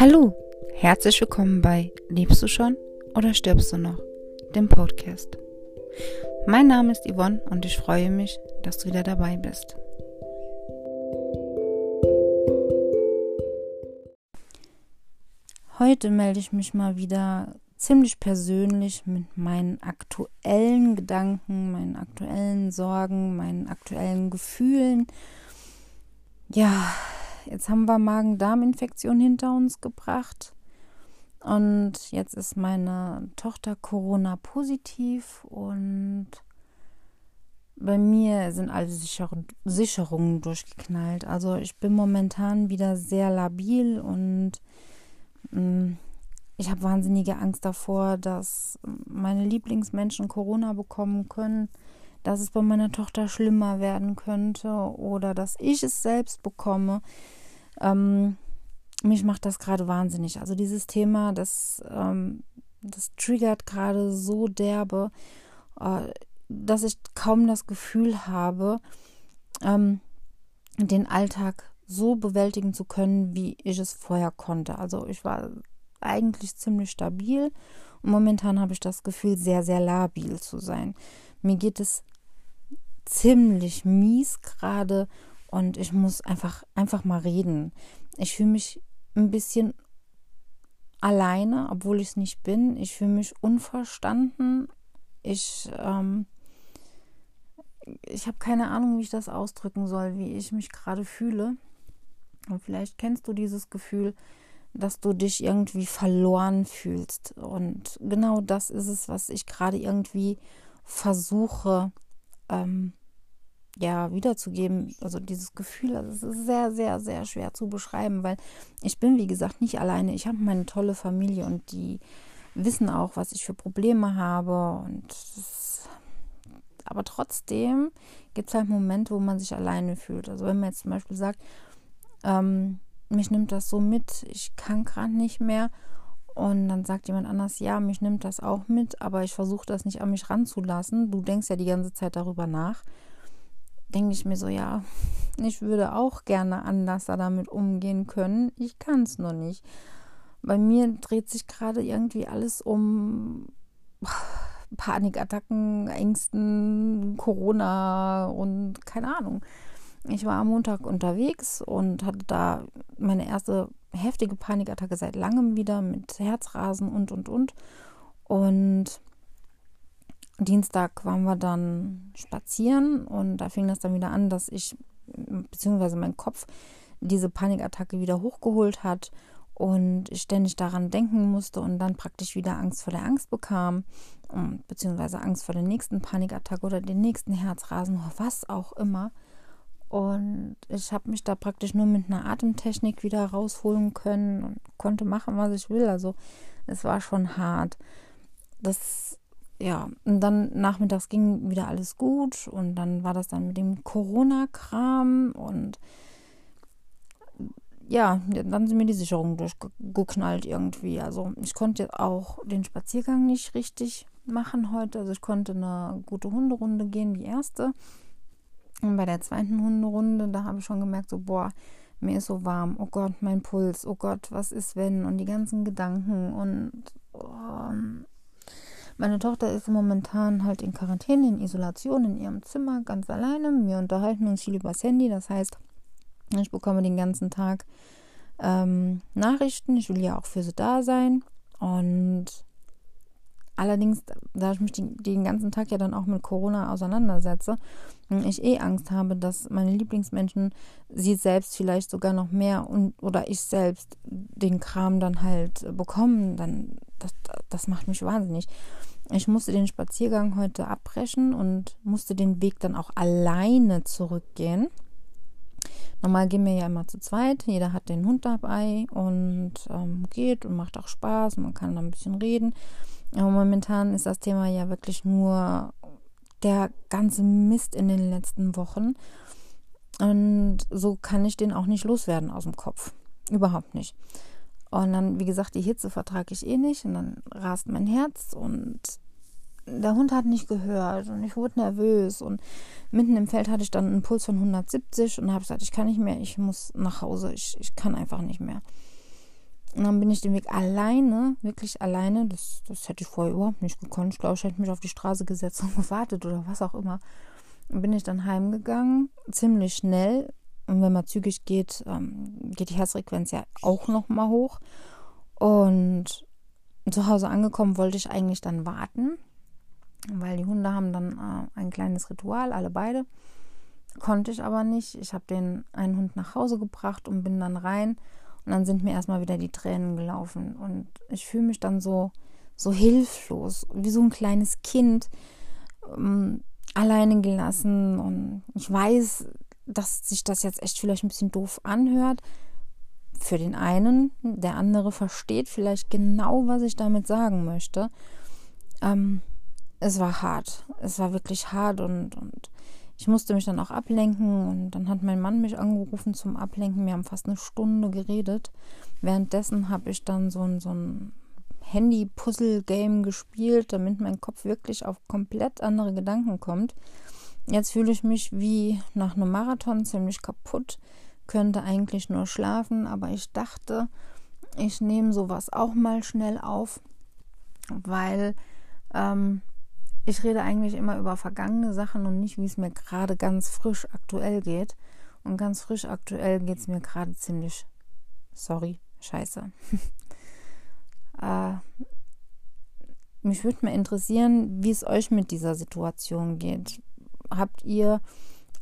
Hallo, herzlich willkommen bei Lebst du schon oder stirbst du noch? Dem Podcast. Mein Name ist Yvonne und ich freue mich, dass du wieder dabei bist. Heute melde ich mich mal wieder ziemlich persönlich mit meinen aktuellen Gedanken, meinen aktuellen Sorgen, meinen aktuellen Gefühlen. Ja, jetzt haben wir Magen-Darm-Infektion hinter uns gebracht. Und jetzt ist meine Tochter Corona positiv und bei mir sind alle Sicherungen durchgeknallt. Also ich bin momentan wieder sehr labil und mm, ich habe wahnsinnige Angst davor, dass meine Lieblingsmenschen Corona bekommen können dass es bei meiner Tochter schlimmer werden könnte oder dass ich es selbst bekomme. Ähm, mich macht das gerade wahnsinnig. Also dieses Thema, das, ähm, das triggert gerade so derbe, äh, dass ich kaum das Gefühl habe, ähm, den Alltag so bewältigen zu können, wie ich es vorher konnte. Also ich war eigentlich ziemlich stabil und momentan habe ich das Gefühl, sehr, sehr labil zu sein. Mir geht es ziemlich mies gerade und ich muss einfach, einfach mal reden. Ich fühle mich ein bisschen alleine, obwohl ich es nicht bin. Ich fühle mich unverstanden. Ich, ähm, ich habe keine Ahnung, wie ich das ausdrücken soll, wie ich mich gerade fühle. Und vielleicht kennst du dieses Gefühl, dass du dich irgendwie verloren fühlst. Und genau das ist es, was ich gerade irgendwie versuche ähm, ja, wiederzugeben. Also dieses Gefühl, also es ist sehr, sehr, sehr schwer zu beschreiben, weil ich bin, wie gesagt, nicht alleine. Ich habe meine tolle Familie und die wissen auch, was ich für Probleme habe. Und das, aber trotzdem gibt es halt Momente, wo man sich alleine fühlt. Also wenn man jetzt zum Beispiel sagt, ähm, mich nimmt das so mit, ich kann gerade nicht mehr. Und dann sagt jemand anders, ja, mich nimmt das auch mit, aber ich versuche das nicht an mich ranzulassen. Du denkst ja die ganze Zeit darüber nach. Denke ich mir so, ja, ich würde auch gerne anders damit umgehen können. Ich kann es nur nicht. Bei mir dreht sich gerade irgendwie alles um Panikattacken, Ängsten, Corona und keine Ahnung. Ich war am Montag unterwegs und hatte da meine erste heftige Panikattacke seit langem wieder mit Herzrasen und und und. Und Dienstag waren wir dann spazieren und da fing das dann wieder an, dass ich, beziehungsweise mein Kopf, diese Panikattacke wieder hochgeholt hat und ich ständig daran denken musste und dann praktisch wieder Angst vor der Angst bekam, beziehungsweise Angst vor der nächsten Panikattacke oder den nächsten Herzrasen, was auch immer. Und ich habe mich da praktisch nur mit einer Atemtechnik wieder rausholen können und konnte machen, was ich will. Also es war schon hart. Das, ja, und dann nachmittags ging wieder alles gut und dann war das dann mit dem Corona-Kram und ja, dann sind mir die Sicherungen durchgeknallt irgendwie. Also ich konnte auch den Spaziergang nicht richtig machen heute. Also ich konnte eine gute Hunderunde gehen, die erste. Und bei der zweiten Hunderunde, da habe ich schon gemerkt, so, boah, mir ist so warm. Oh Gott, mein Puls. Oh Gott, was ist wenn? Und die ganzen Gedanken. Und oh. meine Tochter ist momentan halt in Quarantäne, in Isolation, in ihrem Zimmer, ganz alleine. Wir unterhalten uns viel übers Handy. Das heißt, ich bekomme den ganzen Tag ähm, Nachrichten. Ich will ja auch für sie da sein. Und Allerdings, da ich mich den, ganzen Tag ja dann auch mit Corona auseinandersetze, ich eh Angst habe, dass meine Lieblingsmenschen sie selbst vielleicht sogar noch mehr und oder ich selbst den Kram dann halt bekommen, dann das, das macht mich wahnsinnig. Ich musste den Spaziergang heute abbrechen und musste den Weg dann auch alleine zurückgehen. Normal gehen wir ja immer zu zweit. Jeder hat den Hund dabei und ähm, geht und macht auch Spaß. Man kann dann ein bisschen reden. Aber momentan ist das Thema ja wirklich nur der ganze Mist in den letzten Wochen. Und so kann ich den auch nicht loswerden aus dem Kopf. Überhaupt nicht. Und dann, wie gesagt, die Hitze vertrage ich eh nicht. Und dann rast mein Herz und der Hund hat nicht gehört und ich wurde nervös. Und mitten im Feld hatte ich dann einen Puls von 170 und habe gesagt, ich kann nicht mehr, ich muss nach Hause, ich, ich kann einfach nicht mehr. Und dann bin ich den Weg alleine, wirklich alleine, das, das hätte ich vorher überhaupt nicht gekonnt. Ich glaube, ich hätte mich auf die Straße gesetzt und gewartet oder was auch immer. Dann bin ich dann heimgegangen, ziemlich schnell. Und wenn man zügig geht, ähm, geht die Herzfrequenz ja auch nochmal hoch. Und zu Hause angekommen wollte ich eigentlich dann warten, weil die Hunde haben dann äh, ein kleines Ritual, alle beide. Konnte ich aber nicht. Ich habe den einen Hund nach Hause gebracht und bin dann rein. Und dann sind mir erstmal wieder die Tränen gelaufen. Und ich fühle mich dann so, so hilflos, wie so ein kleines Kind, ähm, alleine gelassen. Und ich weiß, dass sich das jetzt echt vielleicht ein bisschen doof anhört. Für den einen, der andere versteht vielleicht genau, was ich damit sagen möchte. Ähm, es war hart. Es war wirklich hart und, und ich musste mich dann auch ablenken und dann hat mein Mann mich angerufen zum Ablenken. Wir haben fast eine Stunde geredet. Währenddessen habe ich dann so ein, so ein Handy-Puzzle-Game gespielt, damit mein Kopf wirklich auf komplett andere Gedanken kommt. Jetzt fühle ich mich wie nach einem Marathon ziemlich kaputt, könnte eigentlich nur schlafen, aber ich dachte, ich nehme sowas auch mal schnell auf, weil ähm, ich rede eigentlich immer über vergangene Sachen und nicht, wie es mir gerade ganz frisch aktuell geht. Und ganz frisch aktuell geht es mir gerade ziemlich, sorry, scheiße. äh, mich würde mal interessieren, wie es euch mit dieser Situation geht. Habt ihr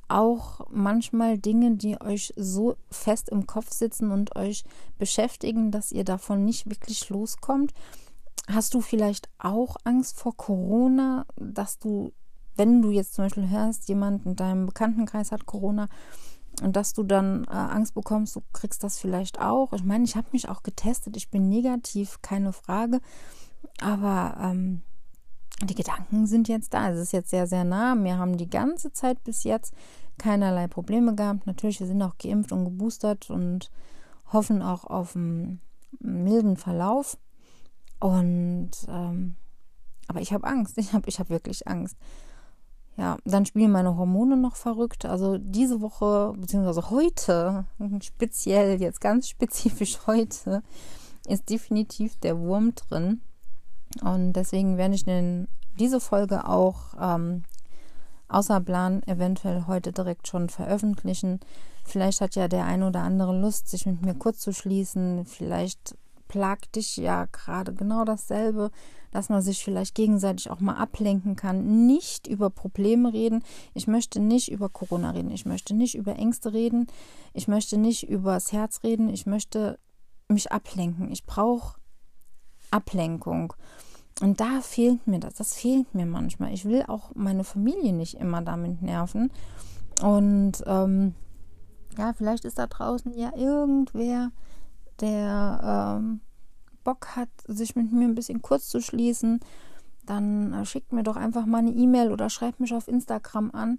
auch manchmal Dinge, die euch so fest im Kopf sitzen und euch beschäftigen, dass ihr davon nicht wirklich loskommt? Hast du vielleicht auch Angst vor Corona, dass du, wenn du jetzt zum Beispiel hörst, jemand in deinem Bekanntenkreis hat Corona und dass du dann äh, Angst bekommst, du kriegst das vielleicht auch? Ich meine, ich habe mich auch getestet, ich bin negativ, keine Frage, aber ähm, die Gedanken sind jetzt da. Es ist jetzt sehr, sehr nah. Wir haben die ganze Zeit bis jetzt keinerlei Probleme gehabt. Natürlich, wir sind auch geimpft und geboostert und hoffen auch auf einen milden Verlauf. Und ähm, aber ich habe Angst. Ich habe ich hab wirklich Angst. Ja, dann spielen meine Hormone noch verrückt. Also diese Woche, beziehungsweise heute, speziell, jetzt ganz spezifisch heute, ist definitiv der Wurm drin. Und deswegen werde ich den, diese Folge auch ähm, außer Plan eventuell heute direkt schon veröffentlichen. Vielleicht hat ja der ein oder andere Lust, sich mit mir kurz zu schließen. Vielleicht plagt dich ja gerade genau dasselbe, dass man sich vielleicht gegenseitig auch mal ablenken kann. Nicht über Probleme reden. Ich möchte nicht über Corona reden. Ich möchte nicht über Ängste reden. Ich möchte nicht über das Herz reden. Ich möchte mich ablenken. Ich brauche Ablenkung. Und da fehlt mir das. Das fehlt mir manchmal. Ich will auch meine Familie nicht immer damit nerven. Und ähm, ja, vielleicht ist da draußen ja irgendwer, der ähm, Bock hat, sich mit mir ein bisschen kurz zu schließen, dann äh, schickt mir doch einfach mal eine E-Mail oder schreibt mich auf Instagram an.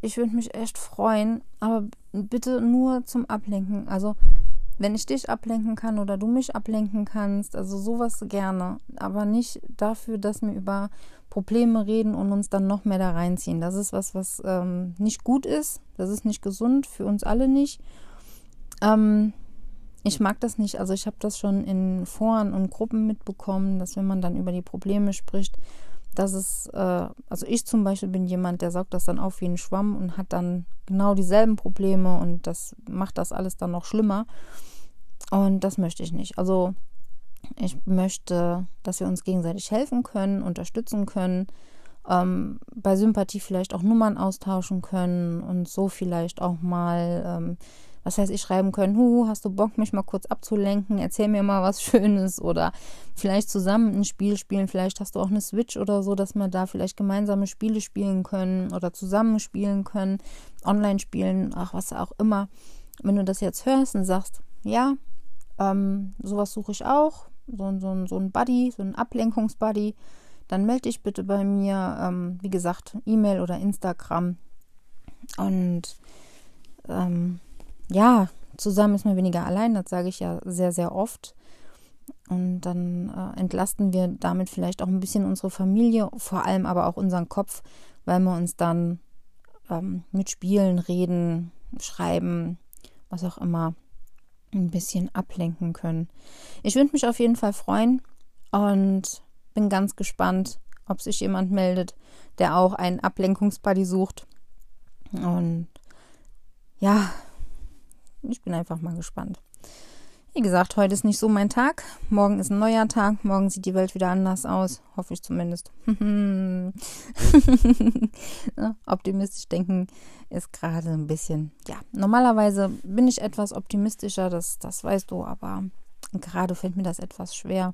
Ich würde mich echt freuen, aber bitte nur zum Ablenken. Also, wenn ich dich ablenken kann oder du mich ablenken kannst, also sowas gerne, aber nicht dafür, dass wir über Probleme reden und uns dann noch mehr da reinziehen. Das ist was, was ähm, nicht gut ist. Das ist nicht gesund, für uns alle nicht. Ähm, ich mag das nicht. Also ich habe das schon in Foren und Gruppen mitbekommen, dass wenn man dann über die Probleme spricht, dass es, äh, also ich zum Beispiel bin jemand, der saugt das dann auf wie ein Schwamm und hat dann genau dieselben Probleme und das macht das alles dann noch schlimmer. Und das möchte ich nicht. Also ich möchte, dass wir uns gegenseitig helfen können, unterstützen können, ähm, bei Sympathie vielleicht auch Nummern austauschen können und so vielleicht auch mal ähm, was heißt ich, schreiben können, hu, hast du Bock, mich mal kurz abzulenken, erzähl mir mal was Schönes oder vielleicht zusammen ein Spiel spielen, vielleicht hast du auch eine Switch oder so, dass wir da vielleicht gemeinsame Spiele spielen können oder zusammen spielen können, online spielen, ach, was auch immer. Wenn du das jetzt hörst und sagst, ja, ähm, sowas suche ich auch, so, so, so ein Buddy, so ein Ablenkungsbuddy, dann melde dich bitte bei mir, ähm, wie gesagt, E-Mail oder Instagram. Und ähm, ja, zusammen ist man weniger allein, das sage ich ja sehr, sehr oft. Und dann äh, entlasten wir damit vielleicht auch ein bisschen unsere Familie, vor allem aber auch unseren Kopf, weil wir uns dann ähm, mit Spielen, Reden, Schreiben, was auch immer, ein bisschen ablenken können. Ich würde mich auf jeden Fall freuen und bin ganz gespannt, ob sich jemand meldet, der auch einen Ablenkungsbuddy sucht. Und ja, ich bin einfach mal gespannt. Wie gesagt, heute ist nicht so mein Tag. Morgen ist ein neuer Tag. Morgen sieht die Welt wieder anders aus. Hoffe ich zumindest. Optimistisch denken ist gerade ein bisschen, ja, normalerweise bin ich etwas optimistischer, das, das weißt du, aber gerade fällt mir das etwas schwer.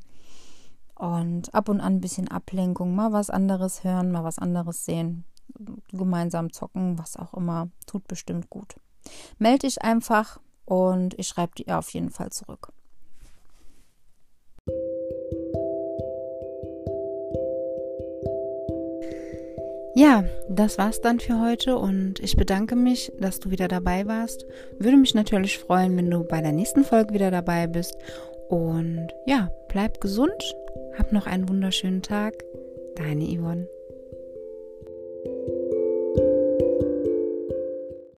Und ab und an ein bisschen Ablenkung, mal was anderes hören, mal was anderes sehen, gemeinsam zocken, was auch immer, tut bestimmt gut. Melde dich einfach und ich schreibe dir auf jeden Fall zurück. Ja, das war's dann für heute und ich bedanke mich, dass du wieder dabei warst. Würde mich natürlich freuen, wenn du bei der nächsten Folge wieder dabei bist. Und ja, bleib gesund, hab noch einen wunderschönen Tag. Deine Yvonne.